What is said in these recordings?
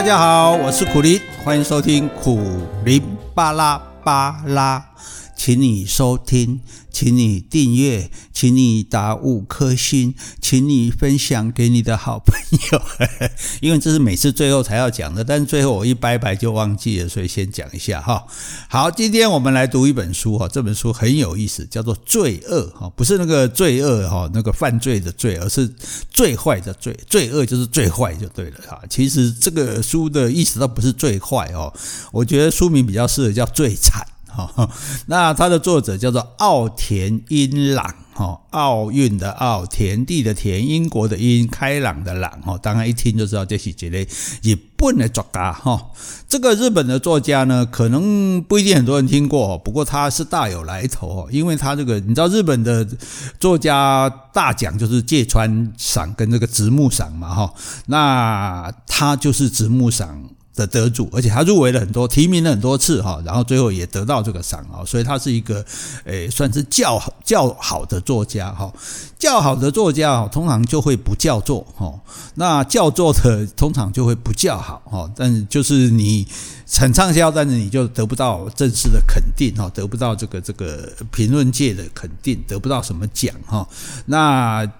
大家好，我是苦林，欢迎收听苦林巴拉巴拉，请你收听。请你订阅，请你打五颗星，请你分享给你的好朋友，因为这是每次最后才要讲的，但是最后我一拜拜就忘记了，所以先讲一下哈。好，今天我们来读一本书哈，这本书很有意思，叫做《罪恶》哈，不是那个罪恶哈，那个犯罪的罪，而是最坏的罪，罪恶就是最坏就对了哈。其实这个书的意思倒不是最坏哦，我觉得书名比较适合叫最惨。哈，那它的作者叫做奥田英朗，哈，奥运的奥，田地的田，英国的英，开朗的朗，哈，当然一听就知道这是一个日本的作家，哈，这个日本的作家呢，可能不一定很多人听过，不过他是大有来头，因为他这个你知道日本的作家大奖就是芥川赏跟这个直木赏嘛，哈，那他就是直木赏的得主，而且他入围了很多，提名了很多次哈，然后最后也得到这个赏啊，所以他是一个诶，算是较较好的作家哈，较好的作家通常就会不叫座哈，那叫座的通常就会不叫好哈，但就是你很畅销，但是你就得不到正式的肯定哈，得不到这个这个评论界的肯定，得不到什么奖哈，那。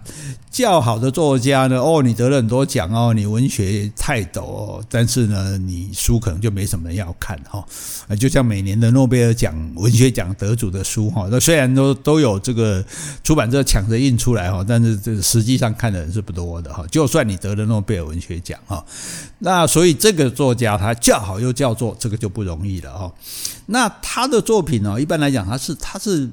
较好的作家呢？哦，你得了很多奖哦，你文学泰斗哦，但是呢，你书可能就没什么人要看哈。就像每年的诺贝尔奖文学奖得主的书哈，那虽然都都有这个出版社抢着印出来哈，但是这实际上看的人是不多的哈。就算你得了诺贝尔文学奖哈，那所以这个作家他较好又叫做，这个就不容易了哈。那他的作品呢，一般来讲他是他是。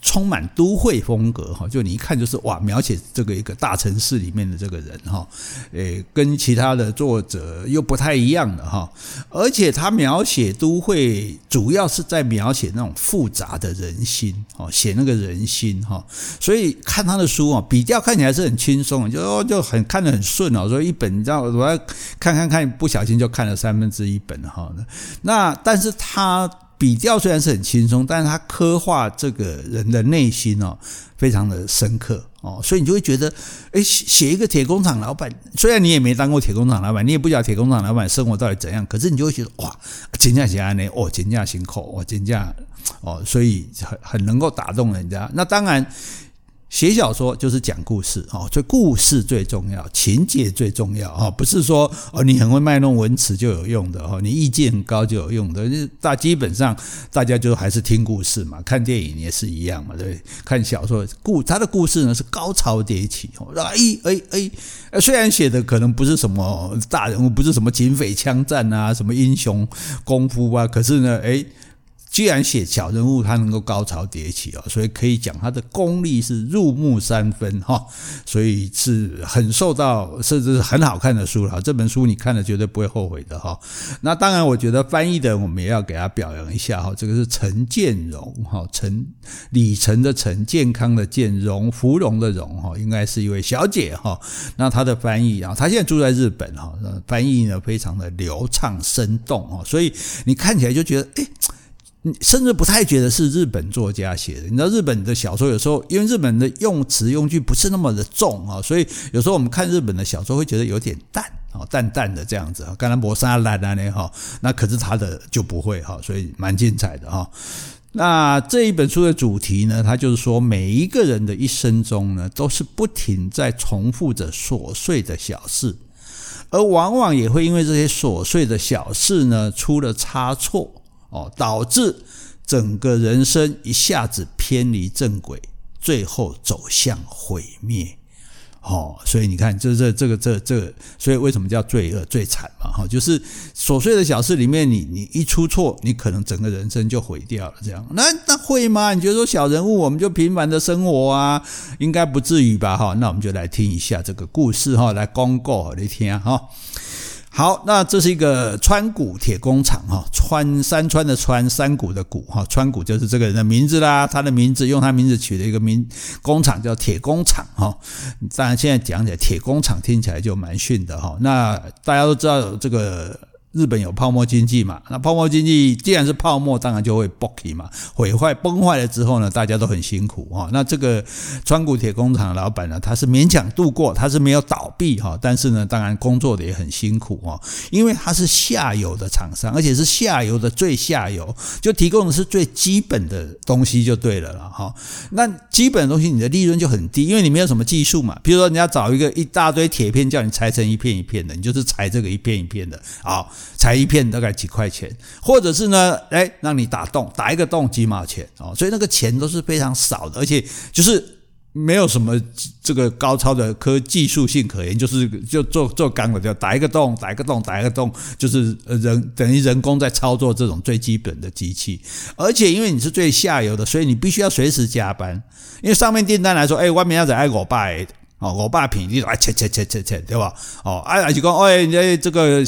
充满都会风格哈，就你一看就是哇，描写这个一个大城市里面的这个人哈，诶，跟其他的作者又不太一样的哈，而且他描写都会主要是在描写那种复杂的人心哦，写那个人心哈，所以看他的书啊，比较看起来是很轻松，就就很看得很顺哦，所以一本你知道我要看看看，不小心就看了三分之一本哈，那但是他。笔调虽然是很轻松，但是他刻画这个人的内心哦，非常的深刻哦，所以你就会觉得，哎，写一个铁工厂老板，虽然你也没当过铁工厂老板，你也不晓得铁工厂老板生活到底怎样，可是你就会觉得哇，真正是这样呢，哦，真价辛苦，哦，真价哦，所以很很能够打动人家。那当然。写小说就是讲故事哦，所以故事最重要，情节最重要哦，不是说哦你很会卖弄文词就有用的哦，你意见很高就有用的。大基本上大家就还是听故事嘛，看电影也是一样嘛，对？看小说故他的故事呢是高潮迭起哦，哎哎哎，虽然写的可能不是什么大人物，不是什么警匪枪战啊，什么英雄功夫啊，可是呢，哎。既然写小人物，他能够高潮迭起哦，所以可以讲他的功力是入木三分哈，所以是很受到，甚至是很好看的书了。这本书你看了绝对不会后悔的哈。那当然，我觉得翻译的我们也要给他表扬一下哈。这个是陈建荣哈，陈李陈的陈，健康的健，荣芙蓉的蓉哈，应该是一位小姐哈。那她的翻译啊，她现在住在日本哈，翻译呢非常的流畅生动哈，所以你看起来就觉得诶甚至不太觉得是日本作家写的，你知道日本的小说有时候因为日本的用词用句不是那么的重啊，所以有时候我们看日本的小说会觉得有点淡啊，淡淡的这样子啊，刚才磨砂烂啊那哈，那可是他的就不会哈，所以蛮精彩的哈。那这一本书的主题呢，它就是说每一个人的一生中呢，都是不停在重复着琐碎的小事，而往往也会因为这些琐碎的小事呢，出了差错。哦，导致整个人生一下子偏离正轨，最后走向毁灭。哦，所以你看，这这这个这这，所以为什么叫罪恶最惨嘛？哈，就是琐碎的小事里面，你你一出错，你可能整个人生就毁掉了。这样，那那会吗？你觉得说小人物我们就平凡的生活啊，应该不至于吧？哈，那我们就来听一下这个故事哈，来公告你听哈。好，那这是一个川谷铁工厂哈，川山川的川，山谷的谷哈，川谷就是这个人的名字啦。他的名字用他名字取了一个名工厂叫铁工厂哈。当然现在讲起来铁工厂听起来就蛮逊的哈。那大家都知道这个日本有泡沫经济嘛？那泡沫经济既然是泡沫，当然就会崩嘛，毁坏崩坏了之后呢，大家都很辛苦哈。那这个川谷铁工厂的老板呢，他是勉强度过，他是没有倒闭哈，但是呢，当然工作的也很辛苦哦，因为他是下游的厂商，而且是下游的最下游，就提供的是最基本的东西就对了了哈。那基本的东西你的利润就很低，因为你没有什么技术嘛。比如说，人家找一个一大堆铁片叫你裁成一片一片的，你就是裁这个一片一片的啊。裁一片大概几块钱，或者是呢，哎，让你打洞，打一个洞几毛钱。哦，所以那个钱都是非常少的，而且就是没有什么这个高超的科技术性可言，就是就做做钢的，就打一个洞，打一个洞，打一个洞，就是人等于人工在操作这种最基本的机器，而且因为你是最下游的，所以你必须要随时加班，因为上面订单来说，哎，外面要在爱我爸哦，五百片你来切切切切切，对吧？哦，哎，就讲哎，你这个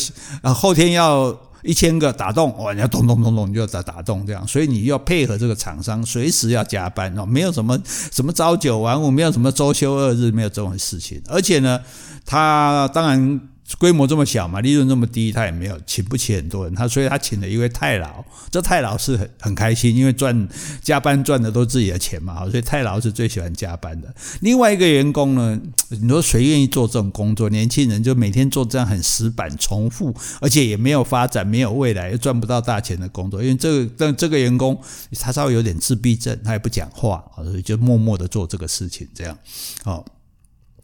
后天要一千个打洞，哦，你要咚咚咚咚，你就要打打洞这样，所以你要配合这个厂商，随时要加班哦，没有什么什么朝九晚五，没有什么周休二日，没有这种事情。而且呢，他当然。规模这么小嘛，利润这么低，他也没有请不起很多人，他所以他请了一位太老，这太老是很很开心，因为赚加班赚的都是自己的钱嘛，所以太老是最喜欢加班的。另外一个员工呢，你说谁愿意做这种工作？年轻人就每天做这样很死板、重复，而且也没有发展、没有未来，又赚不到大钱的工作。因为这个但这个员工他稍微有点自闭症，他也不讲话，所以就默默的做这个事情，这样，哦。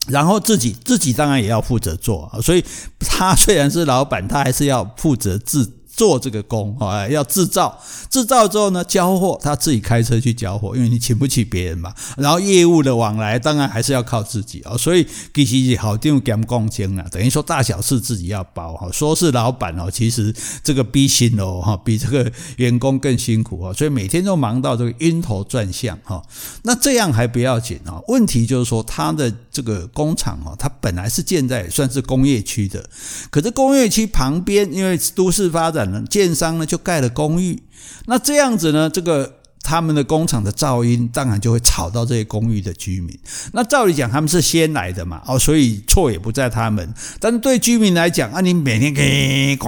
然后自己自己当然也要负责做，所以他虽然是老板，他还是要负责自。做这个工啊，要制造，制造之后呢，交货他自己开车去交货，因为你请不起别人嘛。然后业务的往来当然还是要靠自己啊，所以其实好定兼共经啊，等于说大小事自己要包哈。说是老板哦，其实这个比心哦哈，比这个员工更辛苦啊，所以每天都忙到这个晕头转向哈。那这样还不要紧啊，问题就是说他的这个工厂哦，它本来是建在算是工业区的，可是工业区旁边因为都市发展。建商呢就盖了公寓，那这样子呢，这个他们的工厂的噪音当然就会吵到这些公寓的居民。那照理讲他们是先来的嘛，哦，所以错也不在他们。但是对居民来讲啊，你每天给咣，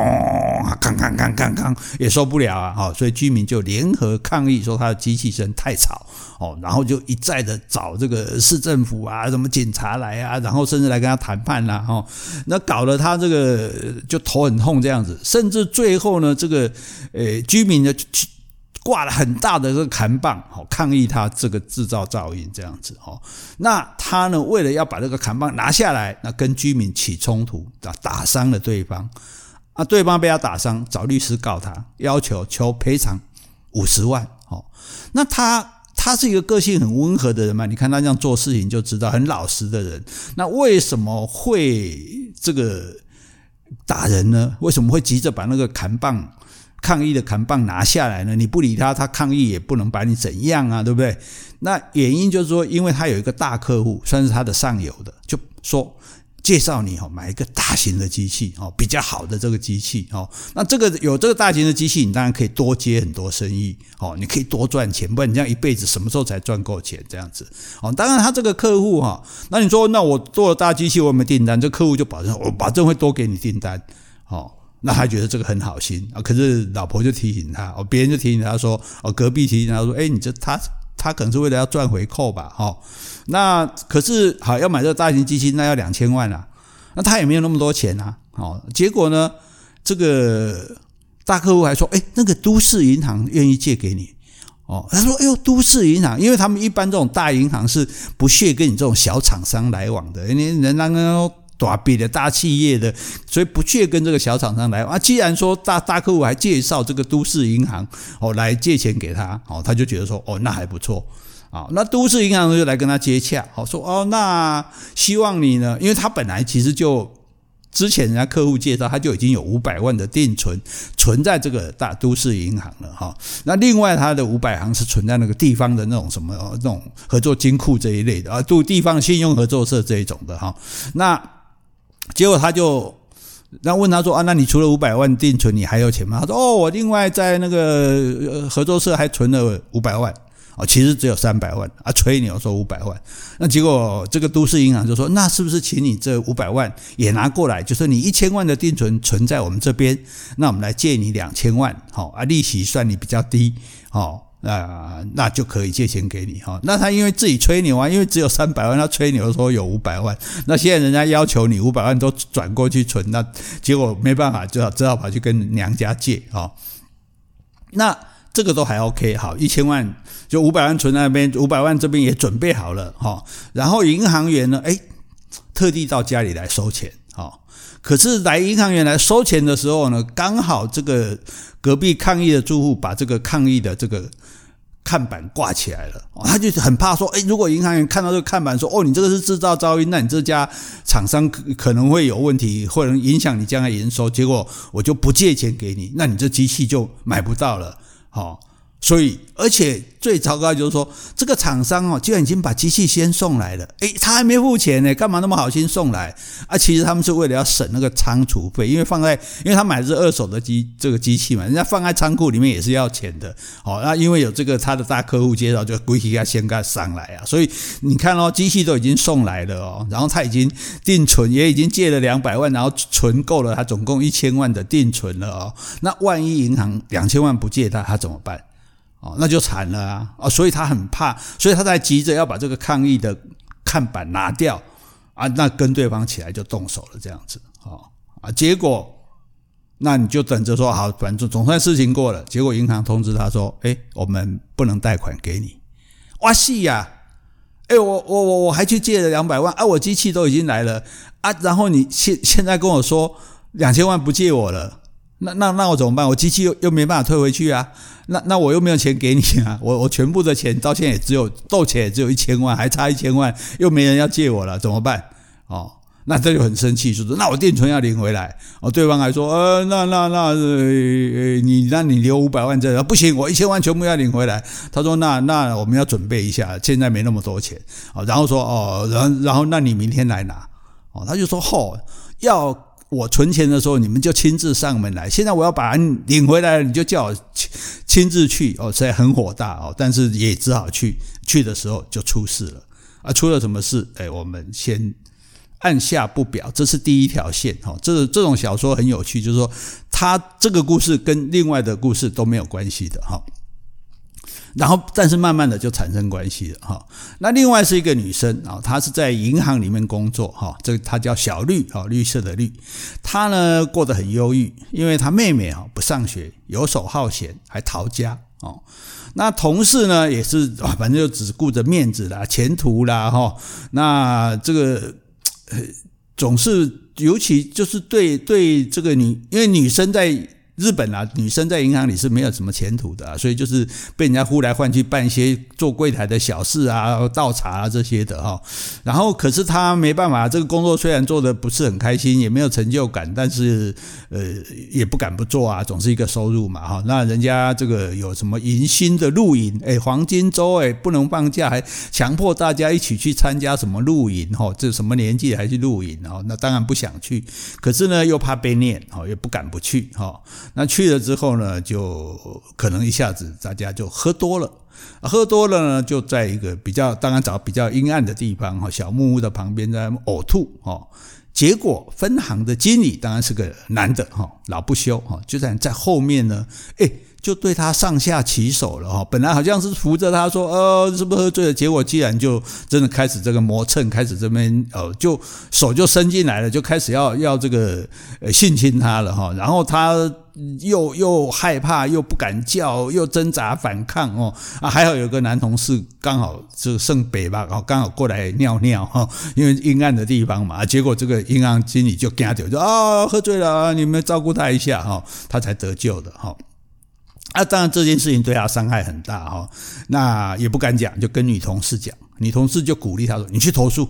刚刚刚刚刚也受不了啊，哦，所以居民就联合抗议说他的机器声太吵哦，然后就一再的找这个市政府啊，什么警察来啊，然后甚至来跟他谈判呐，哦，那搞得他这个就头很痛这样子，甚至最后呢，这个呃居民呢。挂了很大的这个扛棒，好抗议他这个制造噪音这样子哦。那他呢，为了要把这个扛棒拿下来，那跟居民起冲突，打打伤了对方。啊，对方被他打伤，找律师告他，要求求赔偿五十万。哦，那他他是一个个性很温和的人嘛？你看他这样做事情就知道很老实的人。那为什么会这个打人呢？为什么会急着把那个扛棒？抗议的扛棒拿下来呢？你不理他，他抗议也不能把你怎样啊，对不对？那原因就是说，因为他有一个大客户，算是他的上游的，就说介绍你哦，买一个大型的机器哦，比较好的这个机器哦。那这个有这个大型的机器，你当然可以多接很多生意哦，你可以多赚钱，不然你这样一辈子什么时候才赚够钱这样子哦？当然他这个客户哈，那你说那我做了大机器，我有没有订单？这客户就保证我保证会多给你订单哦。那他觉得这个很好心啊，可是老婆就提醒他哦，别人就提醒他说哦，隔壁提醒他说，哎，你这他他可能是为了要赚回扣吧，哈，那可是好要买这个大型机器，那要两千万啊，那他也没有那么多钱啊，哦，结果呢，这个大客户还说，哎，那个都市银行愿意借给你，哦，他说，哎呦，都市银行，因为他们一般这种大银行是不屑跟你这种小厂商来往的，你人家呢。大笔的大企业的，所以不去跟这个小厂商来啊。既然说大大客户还介绍这个都市银行哦来借钱给他哦，他就觉得说哦那还不错啊。那都市银行就来跟他接洽，好说哦那希望你呢，因为他本来其实就之前人家客户介绍他就已经有五百万的定存存在这个大都市银行了哈。那另外他的五百行是存在那个地方的那种什么那种合作金库这一类的啊，都地方信用合作社这一种的哈。那结果他就，然后问他说啊，那你除了五百万定存，你还有钱吗？他说哦，我另外在那个合作社还存了五百万。哦，其实只有三百万啊，吹牛说五百万。那结果这个都市银行就说，那是不是请你这五百万也拿过来？就是你一千万的定存存在我们这边，那我们来借你两千万，好啊，利息算你比较低，好。那那就可以借钱给你哈。那他因为自己吹牛啊，因为只有三百万，他吹牛说有五百万。那现在人家要求你五百万都转过去存，那结果没办法，只好只好跑去跟娘家借哈。那这个都还 OK，好，一千万就五百万存那边，五百万这边也准备好了哈。然后银行员呢，诶，特地到家里来收钱。可是来银行员来收钱的时候呢，刚好这个隔壁抗议的住户把这个抗议的这个看板挂起来了，他就很怕说，诶，如果银行员看到这个看板说，哦，你这个是制造噪音，那你这家厂商可可能会有问题，或者影响你将来营收，结果我就不借钱给你，那你这机器就买不到了，好。所以，而且最糟糕就是说，这个厂商哦，居然已经把机器先送来了，诶，他还没付钱呢，干嘛那么好心送来？啊，其实他们是为了要省那个仓储费，因为放在，因为他买的是二手的机这个机器嘛，人家放在仓库里面也是要钱的，哦，那因为有这个他的大客户介绍，就规矩要先给他上来啊，所以你看哦，机器都已经送来了哦，然后他已经定存也已经借了两百万，然后存够了他总共一千万的定存了哦，那万一银行两千万不借他，他怎么办？哦，那就惨了啊！哦，所以他很怕，所以他才急着要把这个抗议的看板拿掉啊，那跟对方起来就动手了，这样子，哦啊，结果那你就等着说好，反正总算事情过了。结果银行通知他说，哎，我们不能贷款给你。哇西呀，哎，我我我我还去借了两百万啊，我机器都已经来了啊，然后你现现在跟我说两千万不借我了。那那那我怎么办？我机器又又没办法退回去啊！那那我又没有钱给你啊！我我全部的钱到现在也只有斗钱也只有一千万，还差一千万，又没人要借我了，怎么办？哦，那这就很生气，说是那我定存要领回来。哦，对方还说呃，那那那呃，你那你留五百万这不行，我一千万全部要领回来。他说那那我们要准备一下，现在没那么多钱。哦，然后说哦，然后然后那你明天来拿。哦，他就说哦要。我存钱的时候，你们就亲自上门来。现在我要把人领回来了，你就叫我亲亲自去哦，所以很火大哦。但是也只好去。去的时候就出事了啊！出了什么事？哎，我们先按下不表。这是第一条线哈。这这种小说很有趣，就是说，他这个故事跟另外的故事都没有关系的哈。然后，但是慢慢的就产生关系了哈。那另外是一个女生啊，她是在银行里面工作哈。这个她叫小绿啊，绿色的绿。她呢过得很忧郁，因为她妹妹啊不上学，游手好闲，还逃家哦。那同事呢也是，反正就只顾着面子啦、前途啦哈。那这个总是，尤其就是对对这个女，因为女生在。日本啊，女生在银行里是没有什么前途的，所以就是被人家呼来唤去办一些做柜台的小事啊、倒茶啊这些的哈。然后可是她没办法，这个工作虽然做得不是很开心，也没有成就感，但是呃也不敢不做啊，总是一个收入嘛哈。那人家这个有什么迎新的露营，哎，黄金周哎，不能放假，还强迫大家一起去参加什么露营哈？这什么年纪还去露营哈？那当然不想去，可是呢又怕被念哈，也不敢不去哈。那去了之后呢，就可能一下子大家就喝多了，喝多了呢，就在一个比较当然找比较阴暗的地方哈，小木屋的旁边在呕吐哈。结果分行的经理当然是个男的哈，老不休哈，就在在后面呢，诶就对他上下其手了哈，本来好像是扶着他说，呃，是不是喝醉了？结果既然就真的开始这个磨蹭，开始这边呃，就手就伸进来了，就开始要要这个呃性侵他了哈。然后他又又害怕，又不敢叫，又挣扎反抗哦啊，还好有个男同事刚好就剩北吧，然后刚好过来尿尿哈，因为阴暗的地方嘛。结果这个银行经理就跟他讲，说啊，喝醉了，你们照顾他一下哈，他才得救的哈。啊，当然这件事情对他伤害很大哈，那也不敢讲，就跟女同事讲，女同事就鼓励他说：“你去投诉，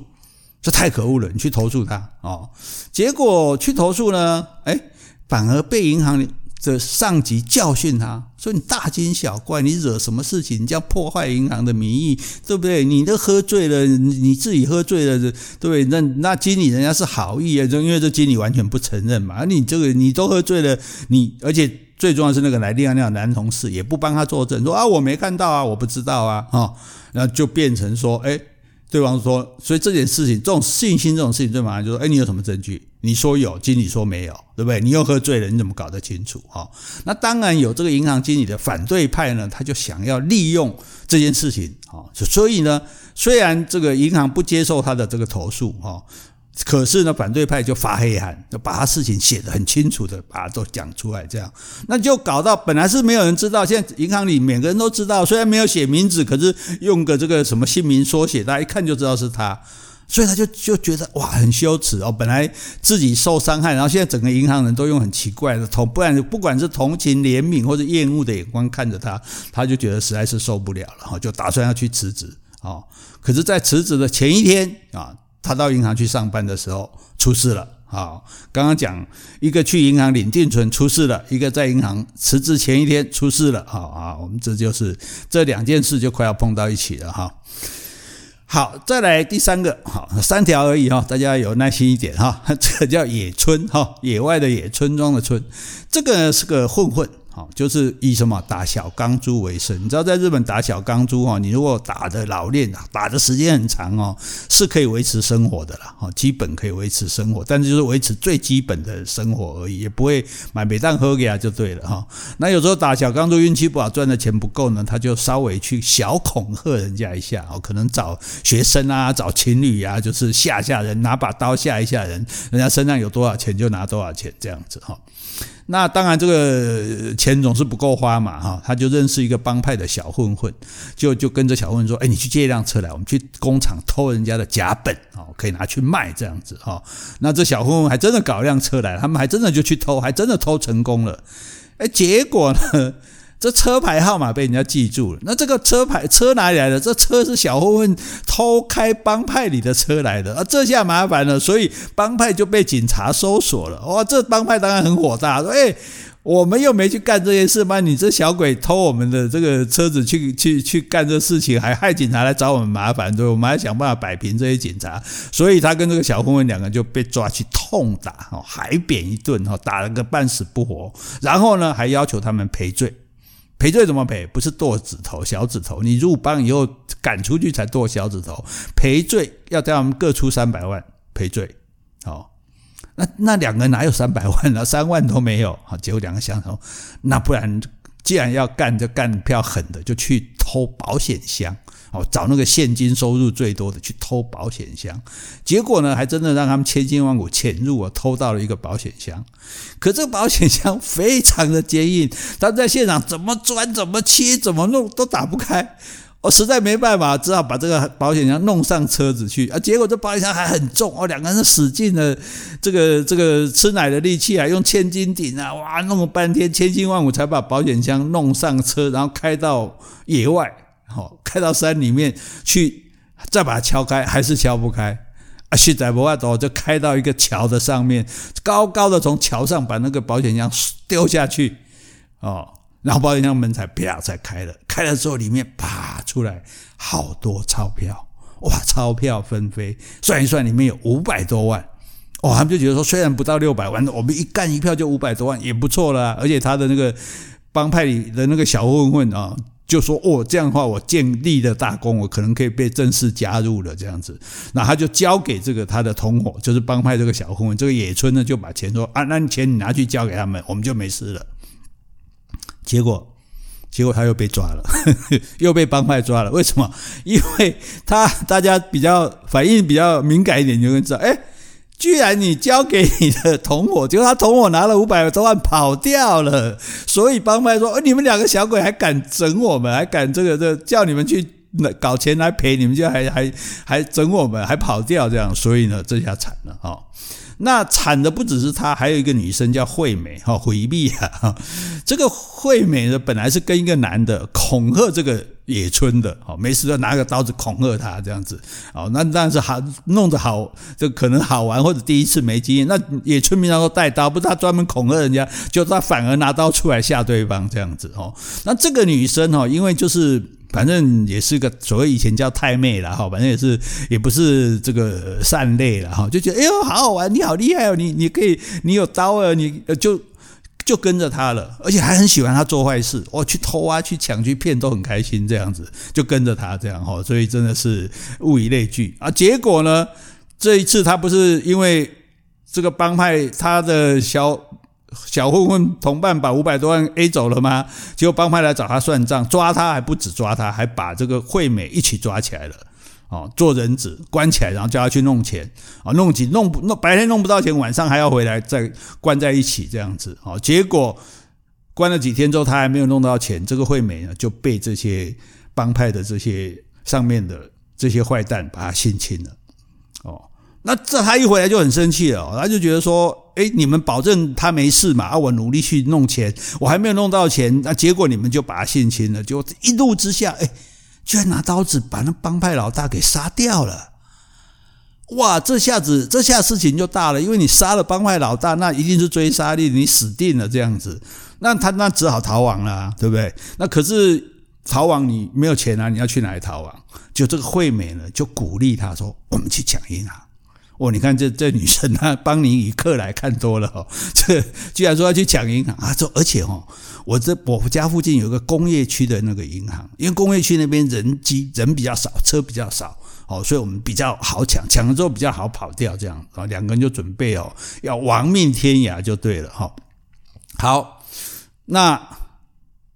这太可恶了，你去投诉他哦。”结果去投诉呢，诶，反而被银行的上级教训他说：“你大惊小怪，你惹什么事情？你这样破坏银行的名誉，对不对？你都喝醉了，你自己喝醉了，对不对？那那经理人家是好意啊，就因为这经理完全不承认嘛，你这个你都喝醉了，你而且。”最重要是那个来亮亮的男同事也不帮他作证，说啊我没看到啊，我不知道啊，哈，然后就变成说，哎。对方说，所以这件事情，这种信心这种事情最麻烦，就说，哎，你有什么证据？你说有，经理说没有，对不对？你又喝醉了，你怎么搞得清楚？哈，那当然有这个银行经理的反对派呢，他就想要利用这件事情，哈，所以呢，虽然这个银行不接受他的这个投诉，哈。可是呢，反对派就发黑函，就把他事情写得很清楚的，把它都讲出来，这样，那就搞到本来是没有人知道，现在银行里每个人都知道，虽然没有写名字，可是用个这个什么姓名缩写，大家一看就知道是他，所以他就就觉得哇，很羞耻哦，本来自己受伤害，然后现在整个银行人都用很奇怪的同，不然不管是同情、怜悯或者厌恶的眼光看着他，他就觉得实在是受不了了，哈，就打算要去辞职，哦，可是，在辞职的前一天啊。他到银行去上班的时候出事了，好，刚刚讲一个去银行领定存出事了，一个在银行辞职前一天出事了，好啊，我们这就是这两件事就快要碰到一起了哈。好，再来第三个，好，三条而已哈，大家有耐心一点哈，这个叫野村哈，野外的野，村庄的村，这个是个混混。就是以什么打小钢珠为生，你知道在日本打小钢珠哈，你如果打的老练，打的时间很长哦，是可以维持生活的啦，哈，基本可以维持生活，但是就是维持最基本的生活而已，也不会买美蛋喝给他就对了哈。那有时候打小钢珠运气不好，赚的钱不够呢，他就稍微去小恐吓人家一下哦，可能找学生啊，找情侣啊，就是吓吓人，拿把刀吓一吓人，人家身上有多少钱就拿多少钱这样子哈。那当然，这个钱总是不够花嘛，哈，他就认识一个帮派的小混混，就就跟着小混混说，哎，你去借一辆车来，我们去工厂偷人家的甲本，哦，可以拿去卖这样子，哈。那这小混混还真的搞一辆车来，他们还真的就去偷，还真的偷成功了，哎，结果呢？这车牌号码被人家记住了，那这个车牌车哪里来的？这车是小混混偷开帮派里的车来的啊！这下麻烦了，所以帮派就被警察搜索了。哇，这帮派当然很火大，说：“哎，我们又没去干这件事嘛，你这小鬼偷我们的这个车子去去去干这事情，还害警察来找我们麻烦，对，我们还想办法摆平这些警察。”所以他跟这个小混混两个就被抓去痛打，哦，海扁一顿，哦，打了个半死不活，然后呢，还要求他们赔罪。赔罪怎么赔？不是剁指头、小指头，你入帮以后赶出去才剁小指头。赔罪要叫他们各出三百万赔罪。哦，那那两个哪有三百万呢？三万都没有。好，结果两个相同，那不然既然要干，就干票狠的，就去偷保险箱。哦，找那个现金收入最多的去偷保险箱，结果呢，还真的让他们千辛万苦潜入啊，偷到了一个保险箱。可这个保险箱非常的坚硬，他在现场怎么钻、怎么切、怎么弄都打不开。我实在没办法，只好把这个保险箱弄上车子去啊。结果这保险箱还很重哦，两个人使尽了这个这个吃奶的力气啊，用千斤顶啊，哇，弄了半天，千辛万苦才把保险箱弄上车，然后开到野外。好，开到山里面去，再把它敲开，还是敲不开。啊，实在没办法，就开到一个桥的上面，高高的从桥上把那个保险箱丢下去，哦，然后保险箱门才啪才开了。开了之后，里面啪出来好多钞票，哇，钞票纷飞，算一算，里面有五百多万。哦，他们就觉得说，虽然不到六百万，我们一干一票就五百多万，也不错了。而且他的那个帮派里的那个小混混啊。就说哦，这样的话我建立了大功，我可能可以被正式加入了这样子。那他就交给这个他的同伙，就是帮派这个小混混，这个野村呢就把钱说啊，那钱你拿去交给他们，我们就没事了。结果，结果他又被抓了，又被帮派抓了。为什么？因为他大家比较反应比较敏感一点，就会知道，哎。居然你交给你的同伙，结果他同伙拿了五百多万跑掉了，所以帮派说：“，你们两个小鬼还敢整我们，还敢这个这个，叫你们去搞钱来赔，你们就还还还整我们，还跑掉这样，所以呢，这下惨了哈。”那惨的不只是他，还有一个女生叫惠美哈，回避啊。这个惠美呢，本来是跟一个男的恐吓这个野村的，好，没事就拿个刀子恐吓他这样子，哦，那但是好弄得好，就可能好玩或者第一次没经验。那野村平常都带刀，不是他专门恐吓人家，就他反而拿刀出来吓对方这样子哦。那这个女生哦，因为就是。反正也是个所谓以前叫太妹了哈，反正也是也不是这个善类了哈，就觉得哎呦好好玩，你好厉害哦，你你可以你有刀啊，你就就跟着他了，而且还很喜欢他做坏事，哦，去偷啊，去抢，去骗，都很开心这样子，就跟着他这样哈，所以真的是物以类聚啊。结果呢，这一次他不是因为这个帮派他的小小混混同伴把五百多万 A 走了吗？结果帮派来找他算账，抓他还不止抓他，还把这个惠美一起抓起来了。哦，做人质关起来，然后叫他去弄钱啊，弄几弄不弄，白天弄不到钱，晚上还要回来再关在一起这样子哦。结果关了几天之后，他还没有弄到钱，这个惠美呢就被这些帮派的这些上面的这些坏蛋把他性侵了。那这他一回来就很生气了，他就觉得说，哎，你们保证他没事嘛？啊，我努力去弄钱，我还没有弄到钱，那结果你们就把他性侵了，就一怒之下，哎。居然拿刀子把那帮派老大给杀掉了！哇，这下子这下事情就大了，因为你杀了帮派老大，那一定是追杀令，你死定了这样子。那他那只好逃亡了，对不对？那可是逃亡你没有钱啊，你要去哪里逃亡？就这个惠美呢，就鼓励他说：“我们去抢银行。”哦，你看这这女生啊，邦尼与克莱看多了哦，这居然说要去抢银行啊！这而且哦，我这我家附近有个工业区的那个银行，因为工业区那边人机人比较少，车比较少哦，所以我们比较好抢，抢了之后比较好跑掉，这样啊，两个人就准备哦，要亡命天涯就对了哈。好，那。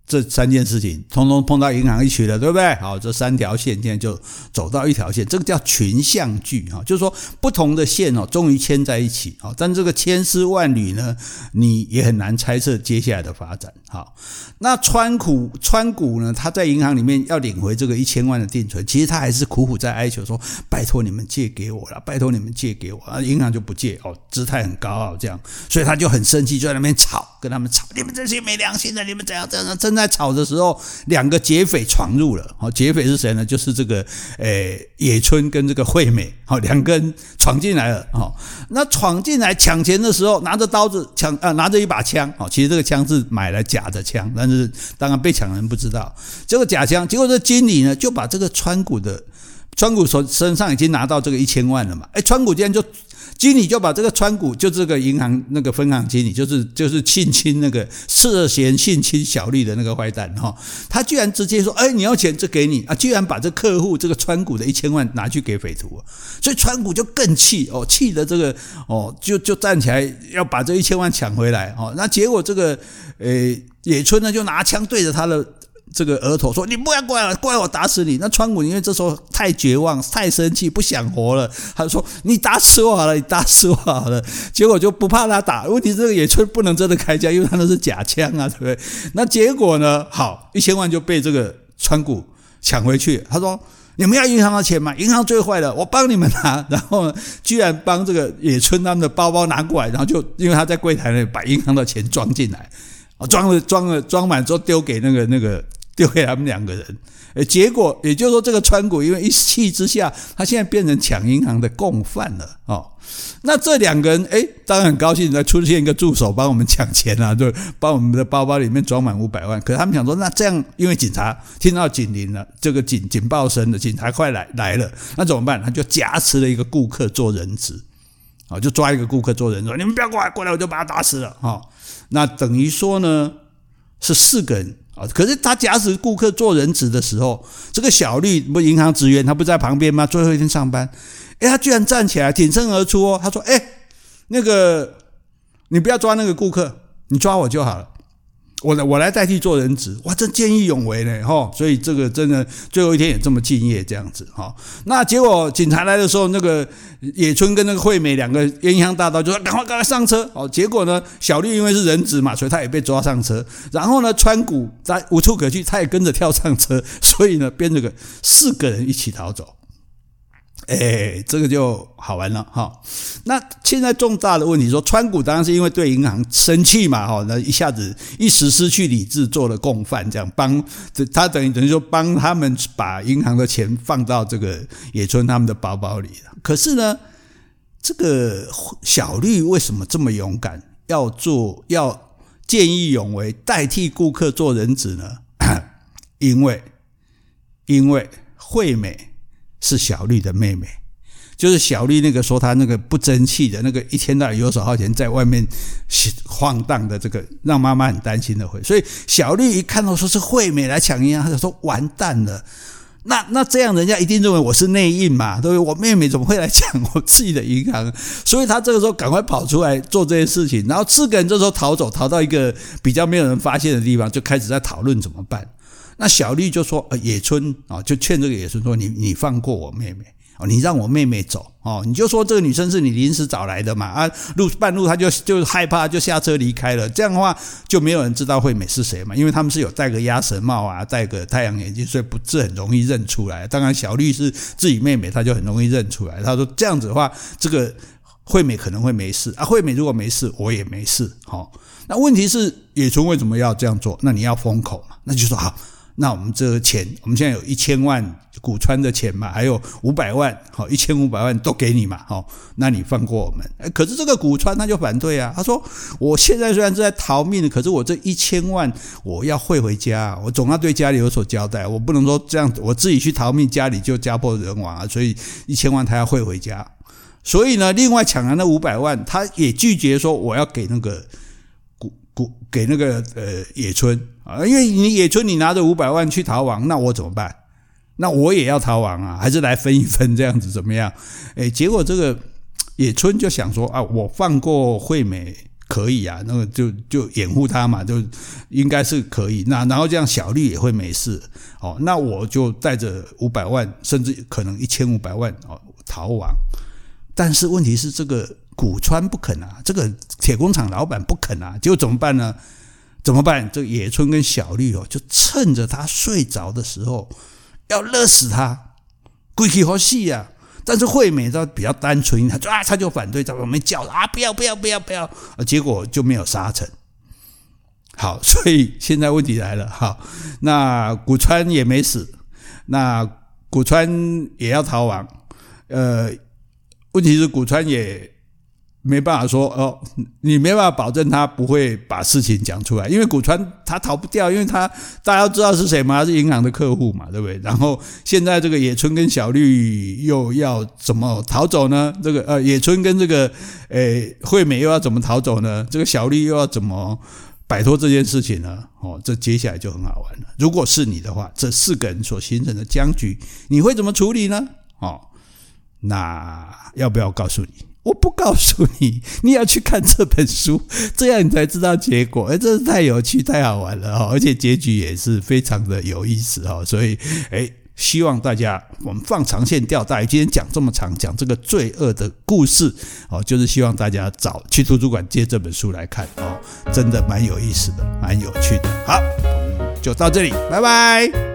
这三件事情通通碰到银行一起了，对不对？好，这三条线现在就走到一条线，这个叫群像剧哈，就是说不同的线哦，终于牵在一起。啊，但这个千丝万缕呢，你也很难猜测接下来的发展。好，那川谷川谷呢，他在银行里面要领回这个一千万的定存，其实他还是苦苦在哀求说：“拜托你们借给我了，拜托你们借给我。”啊，银行就不借哦，姿态很高傲这样，所以他就很生气，就在那边吵，跟他们吵：“你们这些没良心的，你们怎样怎样，真正。”在吵的时候，两个劫匪闯入了。好，劫匪是谁呢？就是这个，诶，野村跟这个惠美。好，两个人闯进来了。好，那闯进来抢钱的时候，拿着刀子抢啊，拿着一把枪。好，其实这个枪是买来假的枪，但是当然被抢的人不知道这个假枪。结果这经理呢，就把这个川谷的川谷手身上已经拿到这个一千万了嘛。诶，川谷竟然就。经理就把这个川谷，就这个银行那个分行经理，就是就是性侵那个涉嫌性侵小丽的那个坏蛋哈，他居然直接说：“哎，你要钱就给你啊！”居然把这客户这个川谷的一千万拿去给匪徒，所以川谷就更气哦，气的这个哦，就就站起来要把这一千万抢回来哦。那结果这个呃野村呢就拿枪对着他的。这个额头说：“你不要过来了，过来我打死你！”那川谷因为这时候太绝望、太生气，不想活了，他就说：“你打死我好了，你打死我好了。”结果就不怕他打，问题这个野村不能真的开枪，因为他那是假枪啊，对不对？那结果呢？好，一千万就被这个川谷抢回去。他说：“你们要银行的钱吗？银行最坏了，我帮你们拿。”然后呢，居然帮这个野村他们的包包拿过来，然后就因为他在柜台那里把银行的钱装进来，装了装了装满之后丢给那个那个。丢给他们两个人，诶，结果也就是说，这个川谷因为一气之下，他现在变成抢银行的共犯了哦。那这两个人，诶，当然很高兴，再出现一个助手帮我们抢钱啊，就帮我们的包包里面装满五百万。可是他们想说，那这样，因为警察听到警铃了，这个警警报声的警察快来来了，那怎么办？他就挟持了一个顾客做人质，啊，就抓一个顾客做人质，你们不要过来，过来我就把他打死了，哈。那等于说呢，是四个人。啊！可是他假使顾客做人质的时候，这个小绿不银行职员，他不在旁边吗？最后一天上班，哎，他居然站起来挺身而出哦。他说：“哎，那个你不要抓那个顾客，你抓我就好了。”我来，我来代替做人质，哇，真见义勇为呢，哈！所以这个真的最后一天也这么敬业，这样子，哈。那结果警察来的时候，那个野村跟那个惠美两个烟香大盗就说：“赶快，赶快上车！”哦，结果呢，小绿因为是人质嘛，所以他也被抓上车。然后呢，川谷在无处可去，他也跟着跳上车，所以呢，变这个四个人一起逃走。哎，这个就好玩了哈。那现在重大的问题说，川谷当然是因为对银行生气嘛，哈，那一下子一时失去理智，做了共犯，这样帮他等于等于说帮他们把银行的钱放到这个野村他们的包包里了。可是呢，这个小绿为什么这么勇敢，要做要见义勇为，代替顾客做人质呢？因为因为惠美。是小绿的妹妹，就是小丽那个说她那个不争气的那个一天到晚游手好闲在外面晃荡的这个，让妈妈很担心的会。所以小丽一看到说是惠美来抢银行，她就说完蛋了。那那这样人家一定认为我是内应嘛，对不对？我妹妹怎么会来抢我自己的银行？所以她这个时候赶快跑出来做这件事情，然后四个人这时候逃走，逃到一个比较没有人发现的地方，就开始在讨论怎么办。那小丽就说：“呃，野村啊，就劝这个野村说，你你放过我妹妹。”你让我妹妹走哦，你就说这个女生是你临时找来的嘛啊，路半路她就就害怕，就下车离开了。这样的话就没有人知道惠美是谁嘛，因为他们是有戴个鸭舌帽啊，戴个太阳眼镜，所以不是很容易认出来。当然小绿是自己妹妹，她就很容易认出来。她说这样子的话，这个惠美可能会没事啊。惠美如果没事，我也没事。好，那问题是野村为什么要这样做？那你要封口嘛？那就说好。那我们这个钱，我们现在有一千万古川的钱嘛，还有五百万，好，一千五百万都给你嘛，好，那你放过我们？可是这个古川他就反对啊，他说，我现在虽然是在逃命，可是我这一千万我要汇回家，我总要对家里有所交代，我不能说这样我自己去逃命，家里就家破人亡啊，所以一千万他要汇回家，所以呢，另外抢来那五百万，他也拒绝说我要给那个古古。给那个呃野村啊，因为你野村你拿着五百万去逃亡，那我怎么办？那我也要逃亡啊，还是来分一分这样子怎么样？哎，结果这个野村就想说啊，我放过惠美可以啊，那个就就掩护他嘛，就应该是可以。那然后这样小绿也会没事哦，那我就带着五百万，甚至可能一千五百万哦逃亡。但是问题是这个。古川不肯啊，这个铁工厂老板不肯啊，结果怎么办呢？怎么办？这个野村跟小绿哦，就趁着他睡着的时候要勒死他，鬼气好戏呀！但是惠美她比较单纯，他啊，他就反对，在旁边叫啊，不要不要不要不要！结果就没有杀成。好，所以现在问题来了，好，那古川也没死，那古川也要逃亡，呃，问题是古川也。没办法说哦，你没办法保证他不会把事情讲出来，因为古川他逃不掉，因为他大家都知道是谁嘛，他是银行的客户嘛，对不对？然后现在这个野村跟小绿又要怎么逃走呢？这个呃，野村跟这个诶惠美又要怎么逃走呢？这个小绿又要怎么摆脱这件事情呢？哦，这接下来就很好玩了。如果是你的话，这四个人所形成的僵局，你会怎么处理呢？哦，那要不要告诉你？我不告诉你，你要去看这本书，这样你才知道结果。哎，真是太有趣、太好玩了哈！而且结局也是非常的有意思哈。所以，哎，希望大家我们放长线钓大鱼。今天讲这么长，讲这个罪恶的故事哦，就是希望大家找去图书馆借这本书来看哦，真的蛮有意思的，蛮有趣的。好，就到这里，拜拜。